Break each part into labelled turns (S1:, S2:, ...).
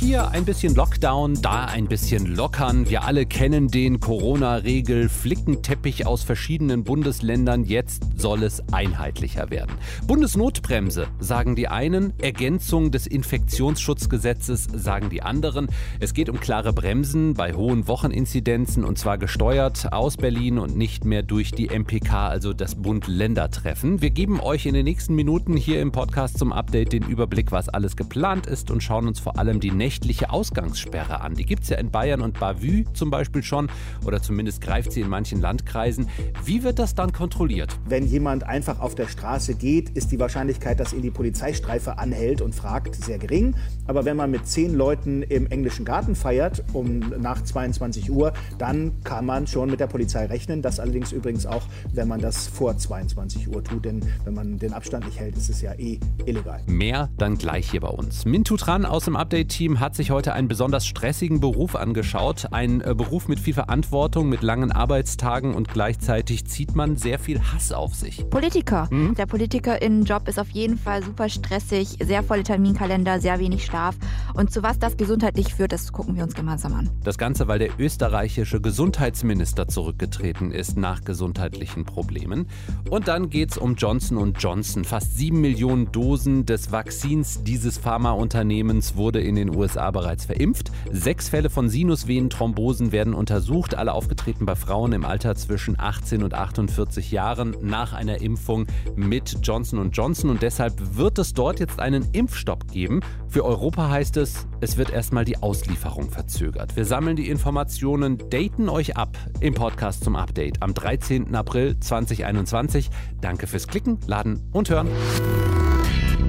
S1: Hier ein bisschen Lockdown, da ein bisschen lockern. Wir alle kennen den Corona-Regel, Flickenteppich aus verschiedenen Bundesländern. Jetzt soll es einheitlicher werden. Bundesnotbremse, sagen die einen. Ergänzung des Infektionsschutzgesetzes, sagen die anderen. Es geht um klare Bremsen bei hohen Wocheninzidenzen und zwar gesteuert aus Berlin und nicht mehr durch die MPK, also das Bund-Länder-Treffen. Wir geben euch in den nächsten Minuten hier im Podcast zum Update den Überblick, was alles geplant ist und schauen uns vor allem die nächsten nächtliche Ausgangssperre an. Die gibt es ja in Bayern und Bavü zum Beispiel schon oder zumindest greift sie in manchen Landkreisen. Wie wird das dann kontrolliert?
S2: Wenn jemand einfach auf der Straße geht, ist die Wahrscheinlichkeit, dass ihn die Polizeistreife anhält und fragt, sehr gering. Aber wenn man mit zehn Leuten im englischen Garten feiert, um nach 22 Uhr, dann kann man schon mit der Polizei rechnen. Das allerdings übrigens auch, wenn man das vor 22 Uhr tut. Denn wenn man den Abstand nicht hält, ist es ja eh illegal.
S1: Mehr dann gleich hier bei uns. Mintu Tran aus dem Update-Team hat sich heute einen besonders stressigen Beruf angeschaut. Ein äh, Beruf mit viel Verantwortung, mit langen Arbeitstagen und gleichzeitig zieht man sehr viel Hass auf sich.
S3: Politiker. Mhm. Der Politikerinnenjob ist auf jeden Fall super stressig, sehr volle Terminkalender, sehr wenig Schlaf. Und zu was das gesundheitlich führt, das gucken wir uns gemeinsam an.
S1: Das Ganze, weil der österreichische Gesundheitsminister zurückgetreten ist nach gesundheitlichen Problemen. Und dann geht es um Johnson Johnson. Fast sieben Millionen Dosen des Vakzins dieses Pharmaunternehmens wurde in den USA USA bereits verimpft. Sechs Fälle von Sinusvenenthrombosen werden untersucht, alle aufgetreten bei Frauen im Alter zwischen 18 und 48 Jahren nach einer Impfung mit Johnson Johnson. Und deshalb wird es dort jetzt einen Impfstopp geben. Für Europa heißt es, es wird erstmal die Auslieferung verzögert. Wir sammeln die Informationen, daten euch ab im Podcast zum Update am 13. April 2021. Danke fürs Klicken, Laden und Hören.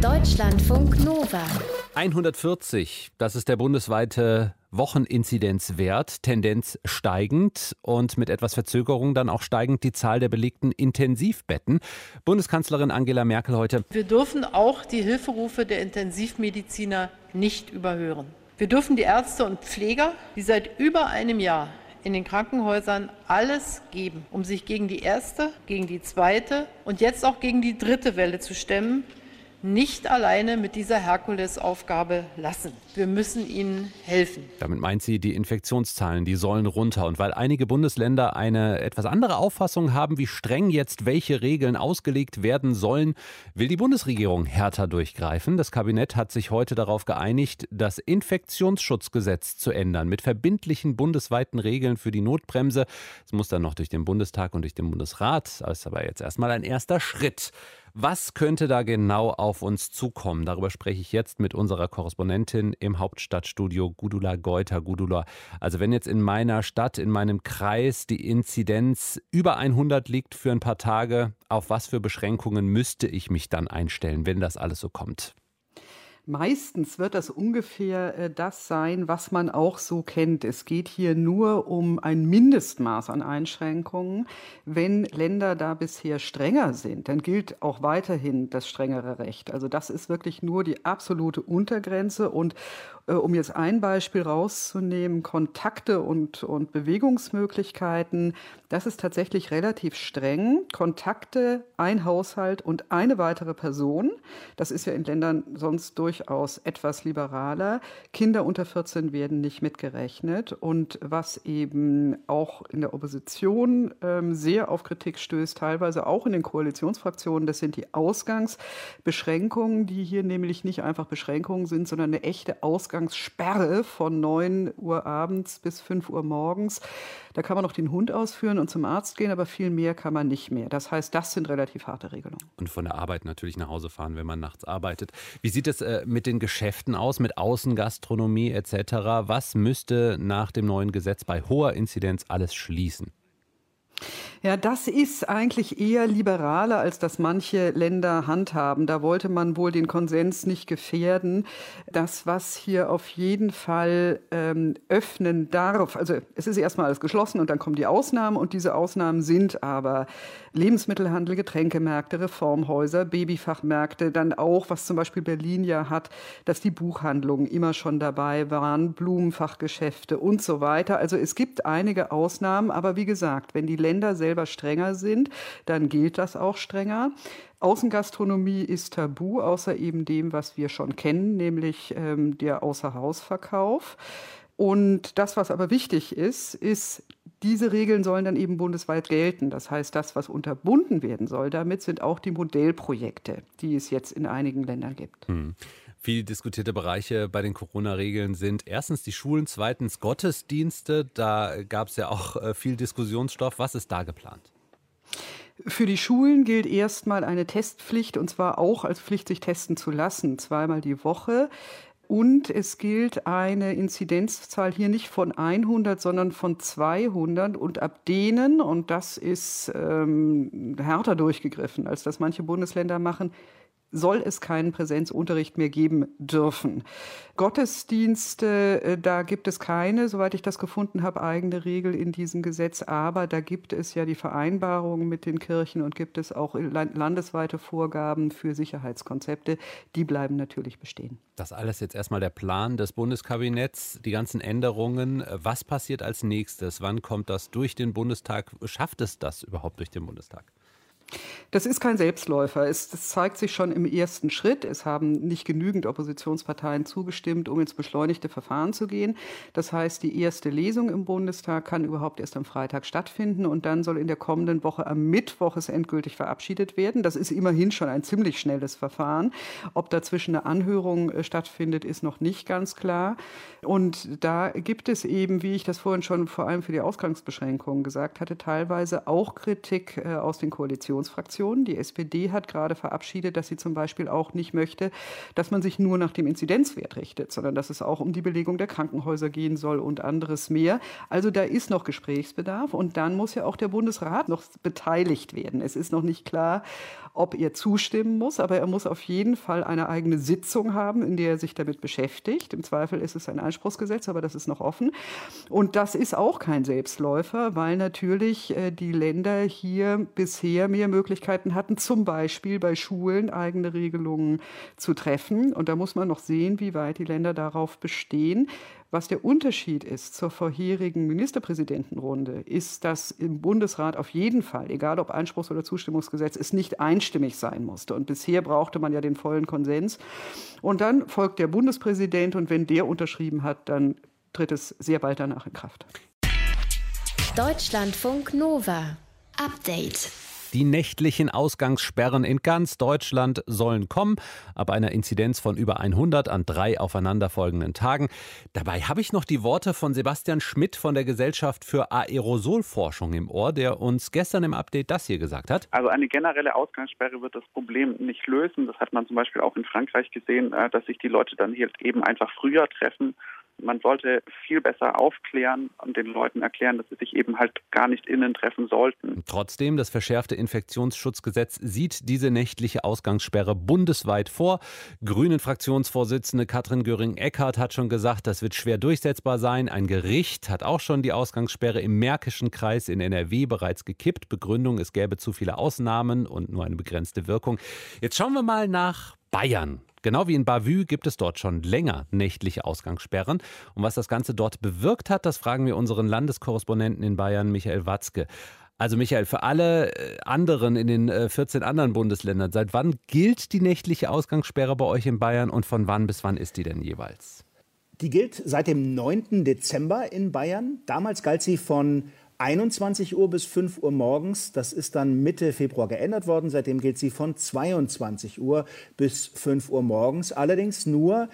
S4: Deutschlandfunk Nova.
S1: 140, das ist der bundesweite Wocheninzidenzwert, Tendenz steigend und mit etwas Verzögerung dann auch steigend die Zahl der belegten Intensivbetten. Bundeskanzlerin Angela Merkel heute.
S5: Wir dürfen auch die Hilferufe der Intensivmediziner nicht überhören. Wir dürfen die Ärzte und Pfleger, die seit über einem Jahr in den Krankenhäusern alles geben, um sich gegen die erste, gegen die zweite und jetzt auch gegen die dritte Welle zu stemmen, nicht alleine mit dieser Herkulesaufgabe lassen. Wir müssen ihnen helfen.
S1: Damit meint sie, die Infektionszahlen, die sollen runter. Und weil einige Bundesländer eine etwas andere Auffassung haben, wie streng jetzt welche Regeln ausgelegt werden sollen, will die Bundesregierung härter durchgreifen. Das Kabinett hat sich heute darauf geeinigt, das Infektionsschutzgesetz zu ändern mit verbindlichen bundesweiten Regeln für die Notbremse. Es muss dann noch durch den Bundestag und durch den Bundesrat. Das ist aber jetzt erstmal ein erster Schritt. Was könnte da genau auf uns zukommen? Darüber spreche ich jetzt mit unserer Korrespondentin im Hauptstadtstudio Gudula Geuter. Gudula, also wenn jetzt in meiner Stadt, in meinem Kreis die Inzidenz über 100 liegt für ein paar Tage, auf was für Beschränkungen müsste ich mich dann einstellen, wenn das alles so kommt?
S6: Meistens wird das ungefähr äh, das sein, was man auch so kennt. Es geht hier nur um ein Mindestmaß an Einschränkungen. Wenn Länder da bisher strenger sind, dann gilt auch weiterhin das strengere Recht. Also das ist wirklich nur die absolute Untergrenze. Und äh, um jetzt ein Beispiel rauszunehmen, Kontakte und, und Bewegungsmöglichkeiten, das ist tatsächlich relativ streng. Kontakte, ein Haushalt und eine weitere Person. Das ist ja in Ländern sonst durch durchaus etwas liberaler. Kinder unter 14 werden nicht mitgerechnet. Und was eben auch in der Opposition ähm, sehr auf Kritik stößt, teilweise auch in den Koalitionsfraktionen, das sind die Ausgangsbeschränkungen, die hier nämlich nicht einfach Beschränkungen sind, sondern eine echte Ausgangssperre von 9 Uhr abends bis 5 Uhr morgens. Da kann man noch den Hund ausführen und zum Arzt gehen, aber viel mehr kann man nicht mehr. Das heißt, das sind relativ harte Regelungen.
S1: Und von der Arbeit natürlich nach Hause fahren, wenn man nachts arbeitet. Wie sieht es äh, mit den Geschäften aus, mit Außengastronomie etc.? Was müsste nach dem neuen Gesetz bei hoher Inzidenz alles schließen?
S6: Ja, das ist eigentlich eher liberaler, als das manche Länder handhaben. Da wollte man wohl den Konsens nicht gefährden. Das, was hier auf jeden Fall ähm, öffnen darf, also es ist erstmal alles geschlossen und dann kommen die Ausnahmen und diese Ausnahmen sind aber Lebensmittelhandel, Getränkemärkte, Reformhäuser, Babyfachmärkte, dann auch, was zum Beispiel Berlin ja hat, dass die Buchhandlungen immer schon dabei waren, Blumenfachgeschäfte und so weiter. Also es gibt einige Ausnahmen, aber wie gesagt, wenn die Länder Länder selber strenger sind, dann gilt das auch strenger. Außengastronomie ist tabu, außer eben dem, was wir schon kennen, nämlich ähm, der Außerhausverkauf. Und das, was aber wichtig ist, ist, diese Regeln sollen dann eben bundesweit gelten. Das heißt, das, was unterbunden werden soll, damit sind auch die Modellprojekte, die es jetzt in einigen Ländern gibt.
S1: Hm. Viel diskutierte Bereiche bei den Corona-Regeln sind erstens die Schulen, zweitens Gottesdienste. Da gab es ja auch äh, viel Diskussionsstoff. Was ist da geplant?
S6: Für die Schulen gilt erstmal eine Testpflicht und zwar auch als Pflicht, sich testen zu lassen, zweimal die Woche. Und es gilt eine Inzidenzzahl hier nicht von 100, sondern von 200. Und ab denen, und das ist ähm, härter durchgegriffen, als das manche Bundesländer machen, soll es keinen Präsenzunterricht mehr geben dürfen. Gottesdienste, äh, da gibt es keine, soweit ich das gefunden habe, eigene Regel in diesem Gesetz. Aber da gibt es ja die Vereinbarungen mit den Kirchen und gibt es auch landesweite Vorgaben für Sicherheitskonzepte. Die bleiben natürlich bestehen.
S1: Das alles jetzt erstmal der Plan des Bundeskabinetts, die ganzen Änderungen. Was passiert als nächstes? Wann kommt das durch den Bundestag? Schafft es das überhaupt durch den Bundestag?
S6: Das ist kein Selbstläufer. Es, das zeigt sich schon im ersten Schritt. Es haben nicht genügend Oppositionsparteien zugestimmt, um ins beschleunigte Verfahren zu gehen. Das heißt, die erste Lesung im Bundestag kann überhaupt erst am Freitag stattfinden und dann soll in der kommenden Woche am Mittwoch es endgültig verabschiedet werden. Das ist immerhin schon ein ziemlich schnelles Verfahren. Ob dazwischen eine Anhörung äh, stattfindet, ist noch nicht ganz klar. Und da gibt es eben, wie ich das vorhin schon vor allem für die Ausgangsbeschränkungen gesagt hatte, teilweise auch Kritik äh, aus den Koalitionen. Oppositionsfraktionen. Die SPD hat gerade verabschiedet, dass sie zum Beispiel auch nicht möchte, dass man sich nur nach dem Inzidenzwert richtet, sondern dass es auch um die Belegung der Krankenhäuser gehen soll und anderes mehr. Also da ist noch Gesprächsbedarf und dann muss ja auch der Bundesrat noch beteiligt werden. Es ist noch nicht klar, ob er zustimmen muss, aber er muss auf jeden Fall eine eigene Sitzung haben, in der er sich damit beschäftigt. Im Zweifel ist es ein Einspruchsgesetz, aber das ist noch offen. Und das ist auch kein Selbstläufer, weil natürlich äh, die Länder hier bisher mehr Möglichkeiten hatten, zum Beispiel bei Schulen eigene Regelungen zu treffen. Und da muss man noch sehen, wie weit die Länder darauf bestehen. Was der Unterschied ist zur vorherigen Ministerpräsidentenrunde, ist, dass im Bundesrat auf jeden Fall, egal ob Einspruchs- oder Zustimmungsgesetz, es nicht einstimmig sein musste. Und bisher brauchte man ja den vollen Konsens. Und dann folgt der Bundespräsident und wenn der unterschrieben hat, dann tritt es sehr bald danach in Kraft.
S4: Deutschlandfunk Nova. Update.
S1: Die nächtlichen Ausgangssperren in ganz Deutschland sollen kommen, ab einer Inzidenz von über 100 an drei aufeinanderfolgenden Tagen. Dabei habe ich noch die Worte von Sebastian Schmidt von der Gesellschaft für Aerosolforschung im Ohr, der uns gestern im Update das hier gesagt hat.
S7: Also eine generelle Ausgangssperre wird das Problem nicht lösen. Das hat man zum Beispiel auch in Frankreich gesehen, äh, dass sich die Leute dann hier eben einfach früher treffen man sollte viel besser aufklären und den Leuten erklären, dass sie sich eben halt gar nicht innen treffen sollten.
S1: Trotzdem, das verschärfte Infektionsschutzgesetz sieht diese nächtliche Ausgangssperre bundesweit vor. Grünen Fraktionsvorsitzende Katrin Göring-Eckardt hat schon gesagt, das wird schwer durchsetzbar sein. Ein Gericht hat auch schon die Ausgangssperre im Märkischen Kreis in NRW bereits gekippt. Begründung, es gäbe zu viele Ausnahmen und nur eine begrenzte Wirkung. Jetzt schauen wir mal nach Bayern. Genau wie in Bavü gibt es dort schon länger nächtliche Ausgangssperren. Und was das Ganze dort bewirkt hat, das fragen wir unseren Landeskorrespondenten in Bayern, Michael Watzke. Also Michael, für alle äh, anderen in den 14 äh, anderen Bundesländern, seit wann gilt die nächtliche Ausgangssperre bei euch in Bayern und von wann bis wann ist die denn jeweils?
S2: Die gilt seit dem 9. Dezember in Bayern. Damals galt sie von 21 Uhr bis 5 Uhr morgens. Das ist dann Mitte Februar geändert worden. Seitdem gilt sie von 22 Uhr bis 5 Uhr morgens. Allerdings nur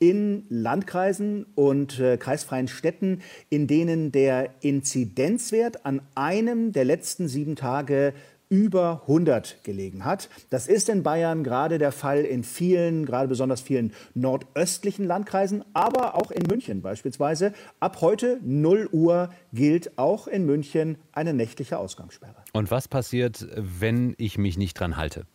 S2: in Landkreisen und äh, kreisfreien Städten, in denen der Inzidenzwert an einem der letzten sieben Tage über 100 gelegen hat. Das ist in Bayern gerade der Fall in vielen, gerade besonders vielen nordöstlichen Landkreisen, aber auch in München beispielsweise. Ab heute 0 Uhr gilt auch in München eine nächtliche Ausgangssperre.
S1: Und was passiert, wenn ich mich nicht dran halte?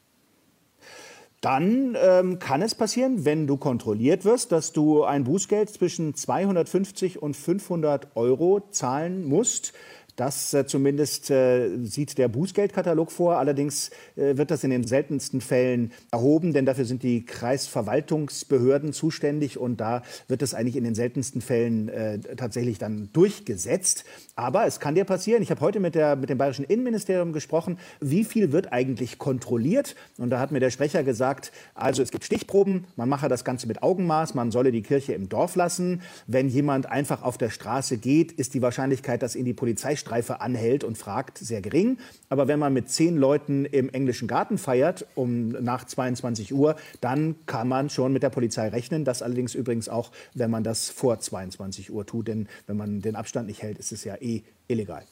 S2: dann ähm, kann es passieren, wenn du kontrolliert wirst, dass du ein Bußgeld zwischen 250 und 500 Euro zahlen musst. Das äh, zumindest äh, sieht der Bußgeldkatalog vor. Allerdings äh, wird das in den seltensten Fällen erhoben, denn dafür sind die Kreisverwaltungsbehörden zuständig und da wird es eigentlich in den seltensten Fällen äh, tatsächlich dann durchgesetzt. Aber es kann dir passieren. Ich habe heute mit, der, mit dem bayerischen Innenministerium gesprochen. Wie viel wird eigentlich kontrolliert? Und da hat mir der Sprecher gesagt, also es gibt Stichproben, man mache das Ganze mit Augenmaß, man solle die Kirche im Dorf lassen. Wenn jemand einfach auf der Straße geht, ist die Wahrscheinlichkeit, dass ihn die Polizei Streife anhält und fragt, sehr gering. Aber wenn man mit zehn Leuten im englischen Garten feiert, um nach 22 Uhr, dann kann man schon mit der Polizei rechnen. Das allerdings übrigens auch, wenn man das vor 22 Uhr tut. Denn wenn man den Abstand nicht hält, ist es ja eh illegal.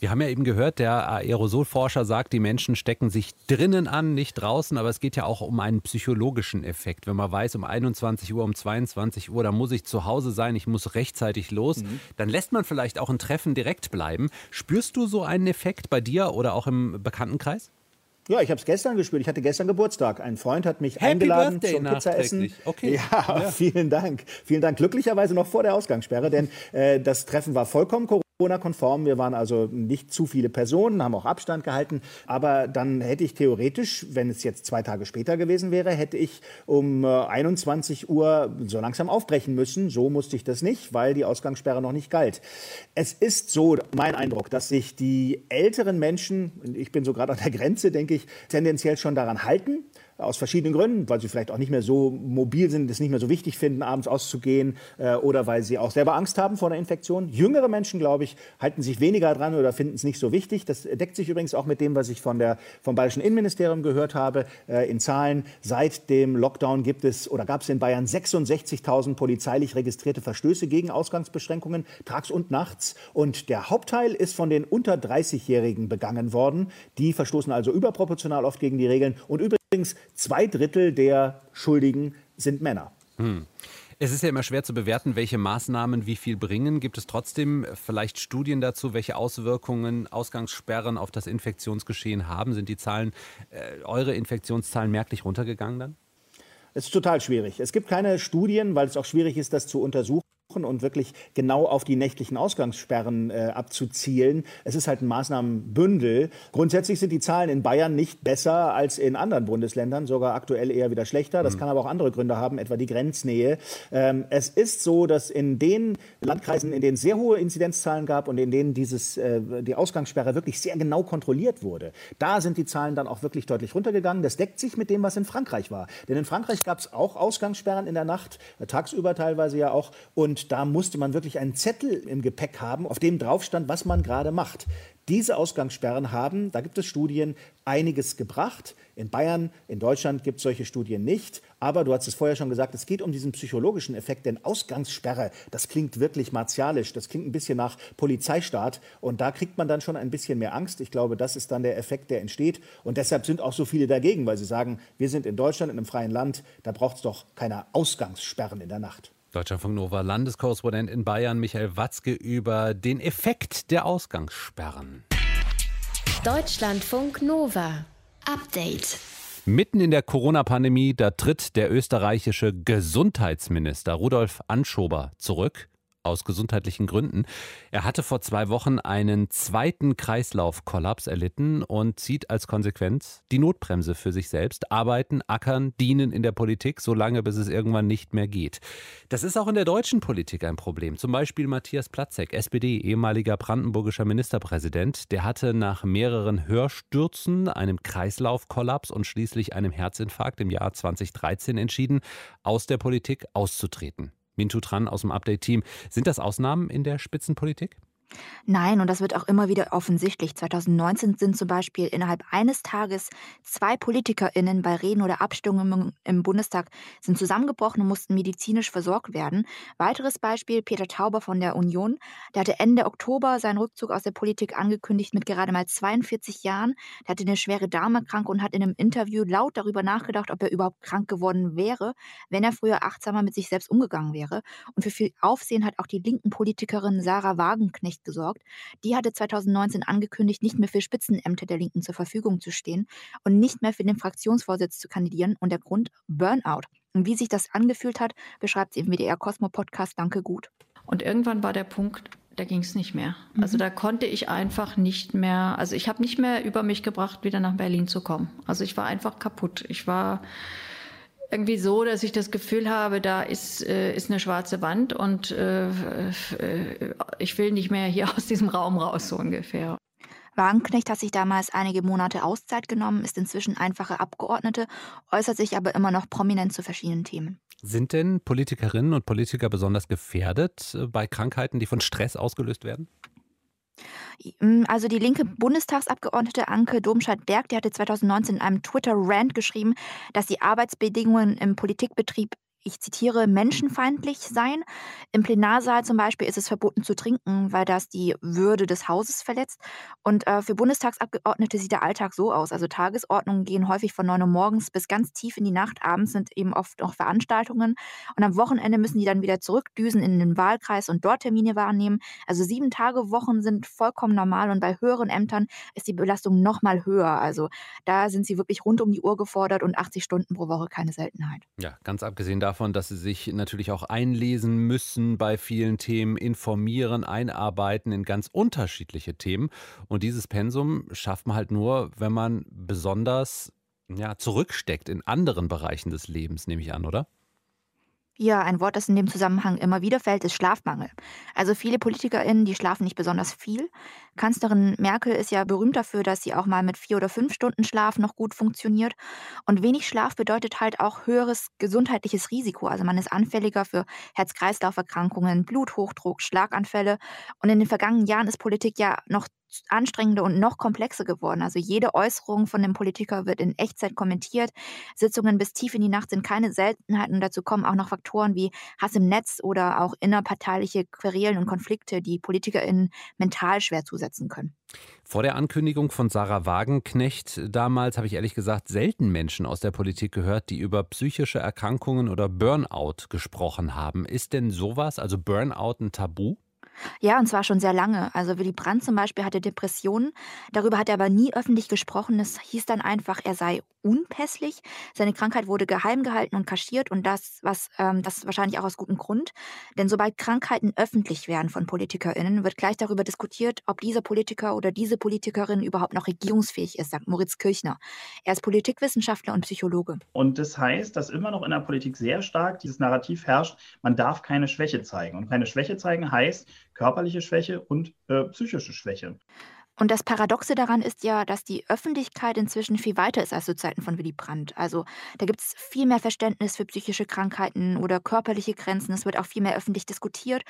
S1: Wir haben ja eben gehört, der Aerosolforscher sagt, die Menschen stecken sich drinnen an, nicht draußen, aber es geht ja auch um einen psychologischen Effekt. Wenn man weiß, um 21 Uhr, um 22 Uhr, da muss ich zu Hause sein, ich muss rechtzeitig los, mhm. dann lässt man vielleicht auch ein Treffen direkt bleiben. Spürst du so einen Effekt bei dir oder auch im Bekanntenkreis?
S2: Ja, ich habe es gestern gespürt. Ich hatte gestern Geburtstag. Ein Freund hat mich Happy eingeladen Birthday zum Pizzaessen.
S1: Okay.
S2: Ja, ja, vielen Dank. Vielen Dank. Glücklicherweise noch vor der Ausgangssperre, denn äh, das Treffen war vollkommen Corona-konform. Wir waren also nicht zu viele Personen, haben auch Abstand gehalten. Aber dann hätte ich theoretisch, wenn es jetzt zwei Tage später gewesen wäre, hätte ich um 21 äh, Uhr so langsam aufbrechen müssen. So musste ich das nicht, weil die Ausgangssperre noch nicht galt. Es ist so, mein Eindruck, dass sich die älteren Menschen, ich bin so gerade an der Grenze, denke ich, tendenziell schon daran halten aus verschiedenen Gründen, weil sie vielleicht auch nicht mehr so mobil sind, es nicht mehr so wichtig finden, abends auszugehen äh, oder weil sie auch selber Angst haben vor einer Infektion. Jüngere Menschen, glaube ich, halten sich weniger dran oder finden es nicht so wichtig. Das deckt sich übrigens auch mit dem, was ich von der, vom Bayerischen Innenministerium gehört habe. Äh, in Zahlen seit dem Lockdown gibt es oder gab es in Bayern 66.000 polizeilich registrierte Verstöße gegen Ausgangsbeschränkungen, tags und nachts. Und der Hauptteil ist von den unter 30-Jährigen begangen worden. Die verstoßen also überproportional oft gegen die Regeln. Und übrigens Übrigens, zwei Drittel der Schuldigen sind Männer. Hm.
S1: Es ist ja immer schwer zu bewerten, welche Maßnahmen wie viel bringen. Gibt es trotzdem vielleicht Studien dazu, welche Auswirkungen Ausgangssperren auf das Infektionsgeschehen haben? Sind die Zahlen, äh, eure Infektionszahlen merklich runtergegangen dann?
S2: Es ist total schwierig. Es gibt keine Studien, weil es auch schwierig ist, das zu untersuchen und wirklich genau auf die nächtlichen Ausgangssperren äh, abzuzielen. Es ist halt ein Maßnahmenbündel. Grundsätzlich sind die Zahlen in Bayern nicht besser als in anderen Bundesländern, sogar aktuell eher wieder schlechter. Das mhm. kann aber auch andere Gründe haben, etwa die Grenznähe. Ähm, es ist so, dass in den Landkreisen, in denen es sehr hohe Inzidenzzahlen gab und in denen dieses, äh, die Ausgangssperre wirklich sehr genau kontrolliert wurde, da sind die Zahlen dann auch wirklich deutlich runtergegangen. Das deckt sich mit dem, was in Frankreich war. Denn in Frankreich gab es auch Ausgangssperren in der Nacht, tagsüber teilweise ja auch. Und da musste man wirklich einen Zettel im Gepäck haben, auf dem drauf stand, was man gerade macht. Diese Ausgangssperren haben, da gibt es Studien, einiges gebracht. In Bayern, in Deutschland gibt es solche Studien nicht. Aber du hast es vorher schon gesagt, es geht um diesen psychologischen Effekt. Denn Ausgangssperre, das klingt wirklich martialisch. Das klingt ein bisschen nach Polizeistaat. Und da kriegt man dann schon ein bisschen mehr Angst. Ich glaube, das ist dann der Effekt, der entsteht. Und deshalb sind auch so viele dagegen, weil sie sagen, wir sind in Deutschland, in einem freien Land, da braucht es doch keine Ausgangssperren in der Nacht.
S1: Deutschlandfunk Nova Landeskorrespondent in Bayern Michael Watzke über den Effekt der Ausgangssperren.
S4: Deutschlandfunk Nova Update.
S1: Mitten in der Corona-Pandemie, da tritt der österreichische Gesundheitsminister Rudolf Anschober zurück aus gesundheitlichen Gründen. Er hatte vor zwei Wochen einen zweiten Kreislaufkollaps erlitten und zieht als Konsequenz die Notbremse für sich selbst. Arbeiten, ackern, dienen in der Politik, solange bis es irgendwann nicht mehr geht. Das ist auch in der deutschen Politik ein Problem. Zum Beispiel Matthias Platzek, SPD, ehemaliger brandenburgischer Ministerpräsident. Der hatte nach mehreren Hörstürzen, einem Kreislaufkollaps und schließlich einem Herzinfarkt im Jahr 2013 entschieden, aus der Politik auszutreten. Mintu Tran aus dem Update-Team. Sind das Ausnahmen in der Spitzenpolitik?
S3: Nein, und das wird auch immer wieder offensichtlich. 2019 sind zum Beispiel innerhalb eines Tages zwei PolitikerInnen bei Reden oder Abstimmungen im Bundestag sind zusammengebrochen und mussten medizinisch versorgt werden. Weiteres Beispiel, Peter Tauber von der Union. Der hatte Ende Oktober seinen Rückzug aus der Politik angekündigt mit gerade mal 42 Jahren. Der hatte eine schwere Darmerkrankung und hat in einem Interview laut darüber nachgedacht, ob er überhaupt krank geworden wäre, wenn er früher achtsamer mit sich selbst umgegangen wäre. Und für viel Aufsehen hat auch die linken Politikerin Sarah Wagenknecht gesorgt. Die hatte 2019 angekündigt, nicht mehr für Spitzenämter der Linken zur Verfügung zu stehen und nicht mehr für den Fraktionsvorsitz zu kandidieren. Und der Grund Burnout. Und wie sich das angefühlt hat, beschreibt sie im WDR Cosmo Podcast Danke gut.
S8: Und irgendwann war der Punkt, da ging es nicht mehr. Also mhm. da konnte ich einfach nicht mehr, also ich habe nicht mehr über mich gebracht, wieder nach Berlin zu kommen. Also ich war einfach kaputt. Ich war irgendwie so, dass ich das Gefühl habe, da ist, äh, ist eine schwarze Wand und äh, äh, ich will nicht mehr hier aus diesem Raum raus, so ungefähr.
S3: Wagenknecht hat sich damals einige Monate Auszeit genommen, ist inzwischen einfache Abgeordnete, äußert sich aber immer noch prominent zu verschiedenen Themen.
S1: Sind denn Politikerinnen und Politiker besonders gefährdet äh, bei Krankheiten, die von Stress ausgelöst werden?
S3: Hm, also die linke Bundestagsabgeordnete Anke Domscheit-Berg, die hatte 2019 in einem Twitter-Rant geschrieben, dass die Arbeitsbedingungen im Politikbetrieb ich zitiere, menschenfeindlich sein. Im Plenarsaal zum Beispiel ist es verboten zu trinken, weil das die Würde des Hauses verletzt. Und äh, für Bundestagsabgeordnete sieht der Alltag so aus. Also Tagesordnungen gehen häufig von 9 Uhr morgens bis ganz tief in die Nacht. Abends sind eben oft noch Veranstaltungen. Und am Wochenende müssen die dann wieder zurückdüsen in den Wahlkreis und dort Termine wahrnehmen. Also sieben Tage Wochen sind vollkommen normal und bei höheren Ämtern ist die Belastung noch mal höher. Also da sind sie wirklich rund um die Uhr gefordert und 80 Stunden pro Woche keine Seltenheit.
S1: Ja, ganz abgesehen davon, davon, dass sie sich natürlich auch einlesen müssen bei vielen Themen, informieren, einarbeiten in ganz unterschiedliche Themen. Und dieses Pensum schafft man halt nur, wenn man besonders ja, zurücksteckt in anderen Bereichen des Lebens, nehme ich an, oder?
S3: Ja, ein Wort, das in dem Zusammenhang immer wieder fällt, ist Schlafmangel. Also viele PolitikerInnen, die schlafen nicht besonders viel. Kanzlerin Merkel ist ja berühmt dafür, dass sie auch mal mit vier oder fünf Stunden Schlaf noch gut funktioniert. Und wenig Schlaf bedeutet halt auch höheres gesundheitliches Risiko. Also man ist anfälliger für Herz-Kreislauf-Erkrankungen, Bluthochdruck, Schlaganfälle. Und in den vergangenen Jahren ist Politik ja noch anstrengender und noch komplexer geworden. Also jede Äußerung von dem Politiker wird in Echtzeit kommentiert. Sitzungen bis tief in die Nacht sind keine Seltenheiten. Dazu kommen auch noch Faktoren wie Hass im Netz oder auch innerparteiliche Querelen und Konflikte, die PolitikerInnen mental schwer zusetzen können.
S1: Vor der Ankündigung von Sarah Wagenknecht damals habe ich ehrlich gesagt selten Menschen aus der Politik gehört, die über psychische Erkrankungen oder Burnout gesprochen haben. Ist denn sowas, also Burnout, ein Tabu?
S3: Ja, und zwar schon sehr lange. Also Willy Brandt zum Beispiel hatte Depressionen. Darüber hat er aber nie öffentlich gesprochen. Es hieß dann einfach, er sei unpässlich. Seine Krankheit wurde geheim gehalten und kaschiert und das, was ähm, das wahrscheinlich auch aus gutem Grund. Denn sobald Krankheiten öffentlich werden von PolitikerInnen, wird gleich darüber diskutiert, ob dieser Politiker oder diese Politikerin überhaupt noch regierungsfähig ist, sagt Moritz Kirchner. Er ist Politikwissenschaftler und Psychologe.
S9: Und das heißt, dass immer noch in der Politik sehr stark dieses Narrativ herrscht, man darf keine Schwäche zeigen. Und keine Schwäche zeigen heißt, körperliche Schwäche und äh, psychische Schwäche.
S3: Und das Paradoxe daran ist ja, dass die Öffentlichkeit inzwischen viel weiter ist als zu Zeiten von Willy Brandt. Also da gibt es viel mehr Verständnis für psychische Krankheiten oder körperliche Grenzen. Es wird auch viel mehr öffentlich diskutiert.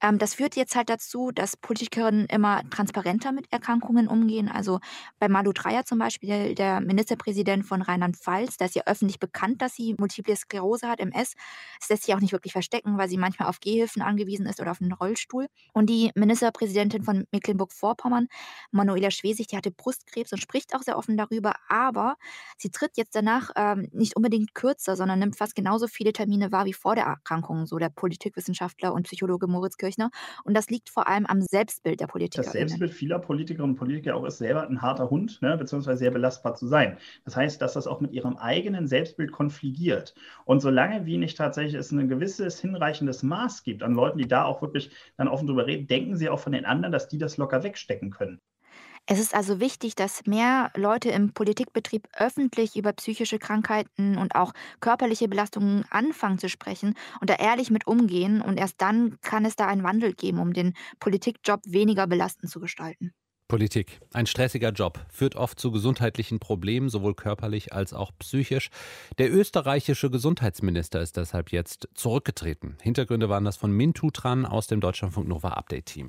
S3: Ähm, das führt jetzt halt dazu, dass Politikerinnen immer transparenter mit Erkrankungen umgehen. Also bei Malu Dreyer zum Beispiel, der Ministerpräsident von Rheinland-Pfalz, da ist ja öffentlich bekannt, dass sie Multiple Sklerose hat, MS. Es lässt sich auch nicht wirklich verstecken, weil sie manchmal auf Gehhilfen angewiesen ist oder auf einen Rollstuhl. Und die Ministerpräsidentin von Mecklenburg-Vorpommern Manuela Schwesig, die hatte Brustkrebs und spricht auch sehr offen darüber, aber sie tritt jetzt danach ähm, nicht unbedingt kürzer, sondern nimmt fast genauso viele Termine wahr wie vor der Erkrankung, so der Politikwissenschaftler und Psychologe Moritz Kirchner. Und das liegt vor allem am Selbstbild der Politiker.
S9: Das Selbstbild vieler Politikerinnen und Politiker auch ist selber ein harter Hund, ne, beziehungsweise sehr belastbar zu sein. Das heißt, dass das auch mit ihrem eigenen Selbstbild konfligiert. Und solange wie nicht tatsächlich es ein gewisses hinreichendes Maß gibt an Leuten, die da auch wirklich dann offen drüber reden, denken sie auch von den anderen, dass die das locker wegstecken können.
S3: Es ist also wichtig, dass mehr Leute im Politikbetrieb öffentlich über psychische Krankheiten und auch körperliche Belastungen anfangen zu sprechen und da ehrlich mit umgehen. Und erst dann kann es da einen Wandel geben, um den Politikjob weniger belastend zu gestalten.
S1: Politik. Ein stressiger Job führt oft zu gesundheitlichen Problemen, sowohl körperlich als auch psychisch. Der österreichische Gesundheitsminister ist deshalb jetzt zurückgetreten. Hintergründe waren das von Mintu Tran aus dem Deutschlandfunk Nova Update Team.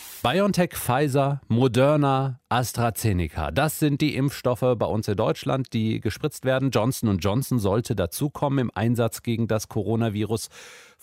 S1: BioNTech, Pfizer, Moderna, AstraZeneca. Das sind die Impfstoffe bei uns in Deutschland, die gespritzt werden. Johnson Johnson sollte dazukommen im Einsatz gegen das Coronavirus.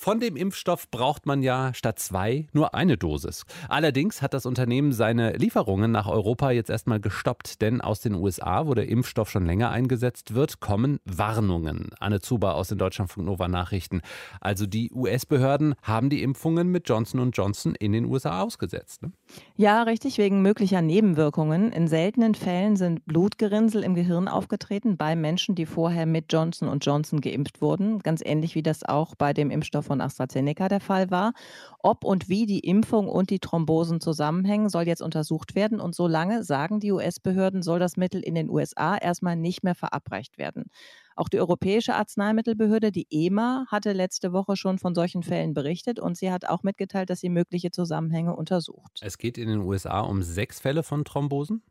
S1: Von dem Impfstoff braucht man ja statt zwei nur eine Dosis. Allerdings hat das Unternehmen seine Lieferungen nach Europa jetzt erstmal gestoppt, denn aus den USA, wo der Impfstoff schon länger eingesetzt wird, kommen Warnungen. Anne Zuber aus den Deutschlandfunk Nova Nachrichten. Also die US-Behörden haben die Impfungen mit Johnson Johnson in den USA ausgesetzt.
S10: Ja, richtig, wegen möglicher Nebenwirkungen. In seltenen Fällen sind Blutgerinnsel im Gehirn aufgetreten bei Menschen, die vorher mit Johnson Johnson geimpft wurden. Ganz ähnlich wie das auch bei dem Impfstoff von AstraZeneca der Fall war. Ob und wie die Impfung und die Thrombosen zusammenhängen, soll jetzt untersucht werden. Und solange, sagen die US-Behörden, soll das Mittel in den USA erstmal nicht mehr verabreicht werden. Auch die Europäische Arzneimittelbehörde, die EMA, hatte letzte Woche schon von solchen Fällen berichtet und sie hat auch mitgeteilt, dass sie mögliche Zusammenhänge untersucht.
S1: Es geht in den USA um sechs Fälle von Thrombosen?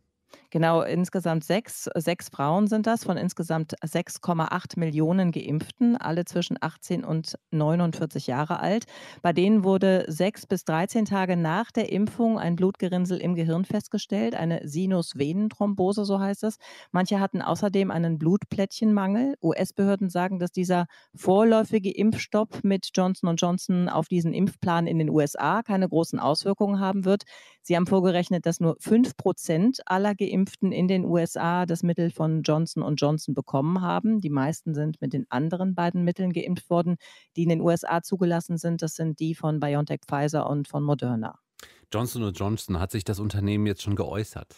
S10: Genau, insgesamt sechs, sechs Frauen sind das von insgesamt 6,8 Millionen Geimpften, alle zwischen 18 und 49 Jahre alt. Bei denen wurde sechs bis 13 Tage nach der Impfung ein Blutgerinnsel im Gehirn festgestellt, eine Sinusvenenthrombose, so heißt es. Manche hatten außerdem einen Blutplättchenmangel. US-Behörden sagen, dass dieser vorläufige Impfstopp mit Johnson Johnson auf diesen Impfplan in den USA keine großen Auswirkungen haben wird. Sie haben vorgerechnet, dass nur 5 Prozent aller Geimpften in den USA das Mittel von Johnson Johnson bekommen haben. Die meisten sind mit den anderen beiden Mitteln geimpft worden, die in den USA zugelassen sind. Das sind die von BioNTech Pfizer und von Moderna.
S1: Johnson Johnson hat sich das Unternehmen jetzt schon geäußert.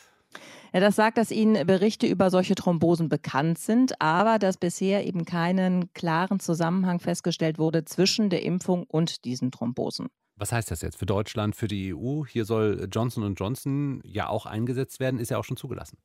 S10: Ja, das sagt, dass Ihnen Berichte über solche Thrombosen bekannt sind, aber dass bisher eben keinen klaren Zusammenhang festgestellt wurde zwischen der Impfung und diesen Thrombosen.
S1: Was heißt das jetzt für Deutschland, für die EU? Hier soll Johnson Johnson ja auch eingesetzt werden, ist ja auch schon zugelassen.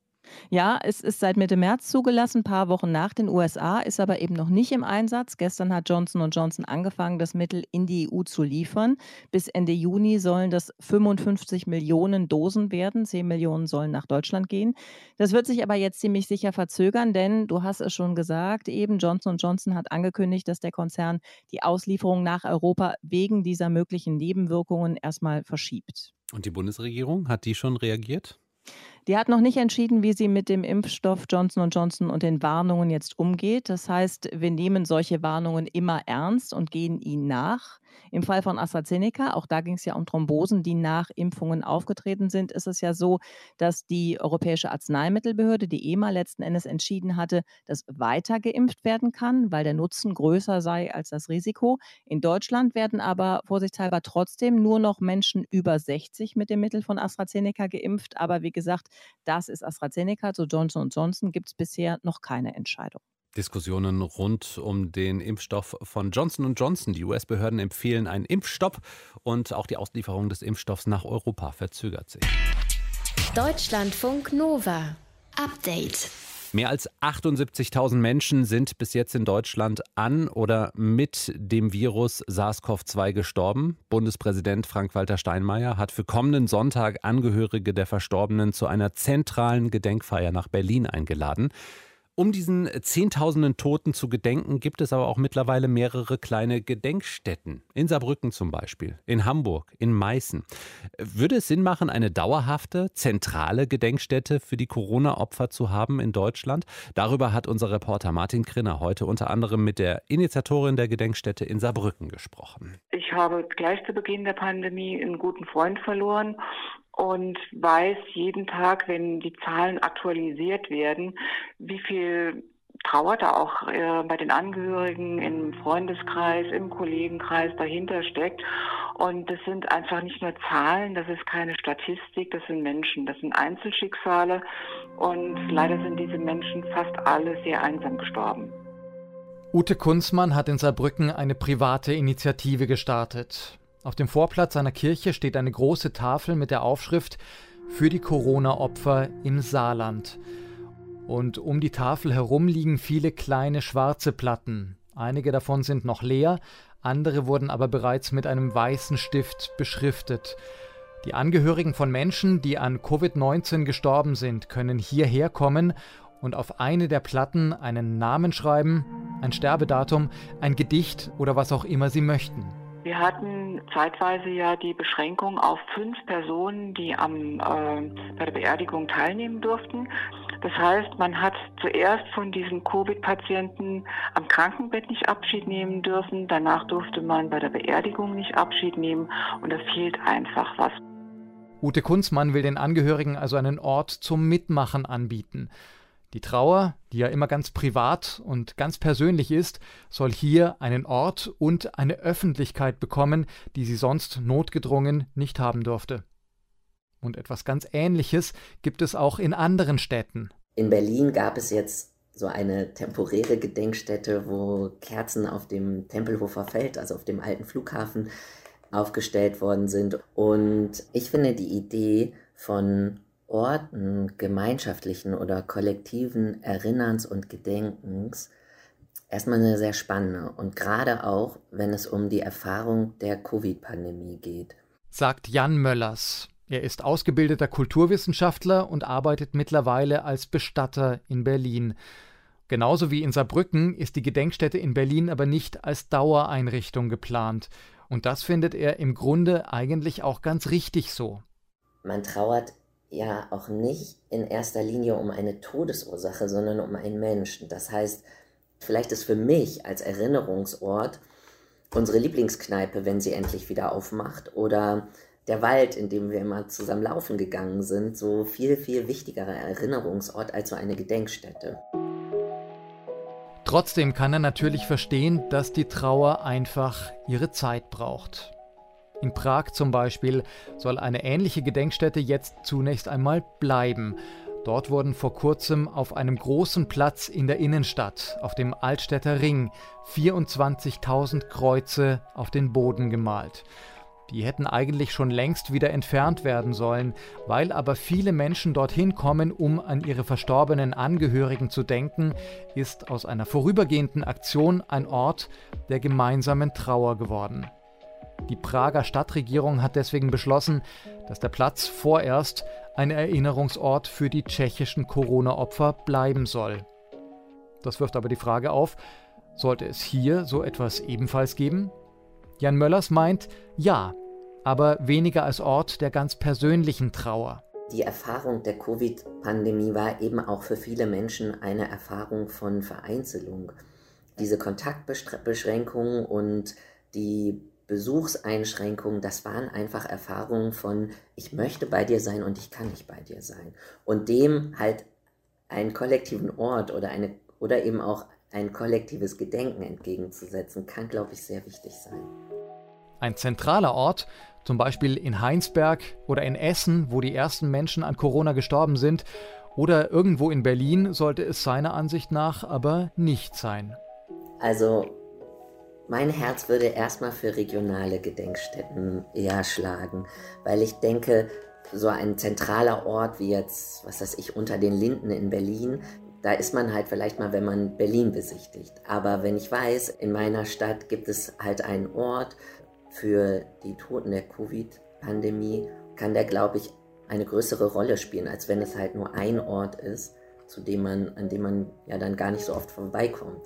S10: Ja, es ist seit Mitte März zugelassen, ein paar Wochen nach den USA, ist aber eben noch nicht im Einsatz. Gestern hat Johnson Johnson angefangen, das Mittel in die EU zu liefern. Bis Ende Juni sollen das 55 Millionen Dosen werden. 10 Millionen sollen nach Deutschland gehen. Das wird sich aber jetzt ziemlich sicher verzögern, denn du hast es schon gesagt, eben Johnson Johnson hat angekündigt, dass der Konzern die Auslieferung nach Europa wegen dieser möglichen Nebenwirkungen erstmal verschiebt.
S1: Und die Bundesregierung, hat die schon reagiert?
S10: Die hat noch nicht entschieden, wie sie mit dem Impfstoff Johnson Johnson und den Warnungen jetzt umgeht. Das heißt, wir nehmen solche Warnungen immer ernst und gehen ihnen nach. Im Fall von AstraZeneca, auch da ging es ja um Thrombosen, die nach Impfungen aufgetreten sind, ist es ja so, dass die Europäische Arzneimittelbehörde, die EMA, letzten Endes entschieden hatte, dass weiter geimpft werden kann, weil der Nutzen größer sei als das Risiko. In Deutschland werden aber vorsichtshalber trotzdem nur noch Menschen über 60 mit dem Mittel von AstraZeneca geimpft. Aber wie gesagt, das ist AstraZeneca. Zu Johnson Johnson gibt es bisher noch keine Entscheidung.
S1: Diskussionen rund um den Impfstoff von Johnson Johnson. Die US-Behörden empfehlen einen Impfstopp und auch die Auslieferung des Impfstoffs nach Europa verzögert sich.
S4: Deutschlandfunk Nova. Update.
S1: Mehr als 78.000 Menschen sind bis jetzt in Deutschland an oder mit dem Virus SARS-CoV-2 gestorben. Bundespräsident Frank-Walter Steinmeier hat für kommenden Sonntag Angehörige der Verstorbenen zu einer zentralen Gedenkfeier nach Berlin eingeladen. Um diesen Zehntausenden Toten zu gedenken, gibt es aber auch mittlerweile mehrere kleine Gedenkstätten. In Saarbrücken zum Beispiel, in Hamburg, in Meißen. Würde es Sinn machen, eine dauerhafte, zentrale Gedenkstätte für die Corona-Opfer zu haben in Deutschland? Darüber hat unser Reporter Martin Krinner heute unter anderem mit der Initiatorin der Gedenkstätte in Saarbrücken gesprochen.
S11: Ich habe gleich zu Beginn der Pandemie einen guten Freund verloren und weiß jeden Tag, wenn die Zahlen aktualisiert werden, wie viel Trauer da auch äh, bei den Angehörigen im Freundeskreis, im Kollegenkreis dahinter steckt. Und das sind einfach nicht nur Zahlen, das ist keine Statistik, das sind Menschen, das sind Einzelschicksale. Und leider sind diese Menschen fast alle sehr einsam gestorben.
S12: Ute Kunzmann hat in Saarbrücken eine private Initiative gestartet. Auf dem Vorplatz einer Kirche steht eine große Tafel mit der Aufschrift Für die Corona-Opfer im Saarland. Und um die Tafel herum liegen viele kleine schwarze Platten. Einige davon sind noch leer, andere wurden aber bereits mit einem weißen Stift beschriftet. Die Angehörigen von Menschen, die an Covid-19 gestorben sind, können hierher kommen und auf eine der Platten einen Namen schreiben, ein Sterbedatum, ein Gedicht oder was auch immer sie möchten.
S11: Wir hatten zeitweise ja die Beschränkung auf fünf Personen, die am, äh, bei der Beerdigung teilnehmen durften. Das heißt, man hat zuerst von diesen Covid-Patienten am Krankenbett nicht Abschied nehmen dürfen. Danach durfte man bei der Beerdigung nicht Abschied nehmen und da fehlt einfach was.
S12: Ute Kunzmann will den Angehörigen also einen Ort zum Mitmachen anbieten. Die Trauer, die ja immer ganz privat und ganz persönlich ist, soll hier einen Ort und eine Öffentlichkeit bekommen, die sie sonst notgedrungen nicht haben durfte. Und etwas ganz Ähnliches gibt es auch in anderen Städten.
S13: In Berlin gab es jetzt so eine temporäre Gedenkstätte, wo Kerzen auf dem Tempelhofer Feld, also auf dem alten Flughafen, aufgestellt worden sind. Und ich finde die Idee von Orten gemeinschaftlichen oder kollektiven Erinnerns und Gedenkens erstmal eine sehr spannende und gerade auch, wenn es um die Erfahrung der Covid-Pandemie geht.
S12: Sagt Jan Möllers. Er ist ausgebildeter Kulturwissenschaftler und arbeitet mittlerweile als Bestatter in Berlin. Genauso wie in Saarbrücken ist die Gedenkstätte in Berlin aber nicht als Dauereinrichtung geplant. Und das findet er im Grunde eigentlich auch ganz richtig so.
S13: Man trauert ja auch nicht in erster Linie um eine Todesursache, sondern um einen Menschen. Das heißt, vielleicht ist für mich als Erinnerungsort unsere Lieblingskneipe, wenn sie endlich wieder aufmacht, oder der Wald, in dem wir immer zusammen laufen gegangen sind, so viel, viel wichtigerer Erinnerungsort als so eine Gedenkstätte.
S12: Trotzdem kann er natürlich verstehen, dass die Trauer einfach ihre Zeit braucht. In Prag zum Beispiel soll eine ähnliche Gedenkstätte jetzt zunächst einmal bleiben. Dort wurden vor kurzem auf einem großen Platz in der Innenstadt, auf dem Altstädter Ring, 24.000 Kreuze auf den Boden gemalt. Die hätten eigentlich schon längst wieder entfernt werden sollen, weil aber viele Menschen dorthin kommen, um an ihre verstorbenen Angehörigen zu denken, ist aus einer vorübergehenden Aktion ein Ort der gemeinsamen Trauer geworden. Die Prager Stadtregierung hat deswegen beschlossen, dass der Platz vorerst ein Erinnerungsort für die tschechischen Corona-Opfer bleiben soll. Das wirft aber die Frage auf, sollte es hier so etwas ebenfalls geben? Jan Möllers meint, ja, aber weniger als Ort der ganz persönlichen Trauer.
S13: Die Erfahrung der Covid-Pandemie war eben auch für viele Menschen eine Erfahrung von Vereinzelung. Diese Kontaktbeschränkungen und die Besuchseinschränkungen, das waren einfach Erfahrungen von, ich möchte bei dir sein und ich kann nicht bei dir sein. Und dem halt einen kollektiven Ort oder, eine, oder eben auch ein kollektives Gedenken entgegenzusetzen, kann, glaube ich, sehr wichtig sein.
S12: Ein zentraler Ort, zum Beispiel in Heinsberg oder in Essen, wo die ersten Menschen an Corona gestorben sind, oder irgendwo in Berlin, sollte es seiner Ansicht nach aber nicht sein.
S13: Also mein Herz würde erstmal für regionale Gedenkstätten eher schlagen, weil ich denke, so ein zentraler Ort wie jetzt, was weiß ich, unter den Linden in Berlin, da ist man halt vielleicht mal, wenn man Berlin besichtigt. Aber wenn ich weiß, in meiner Stadt gibt es halt einen Ort für die Toten der Covid-Pandemie, kann der, glaube ich, eine größere Rolle spielen, als wenn es halt nur ein Ort ist, zu dem man, an dem man ja dann gar nicht so oft vorbeikommt.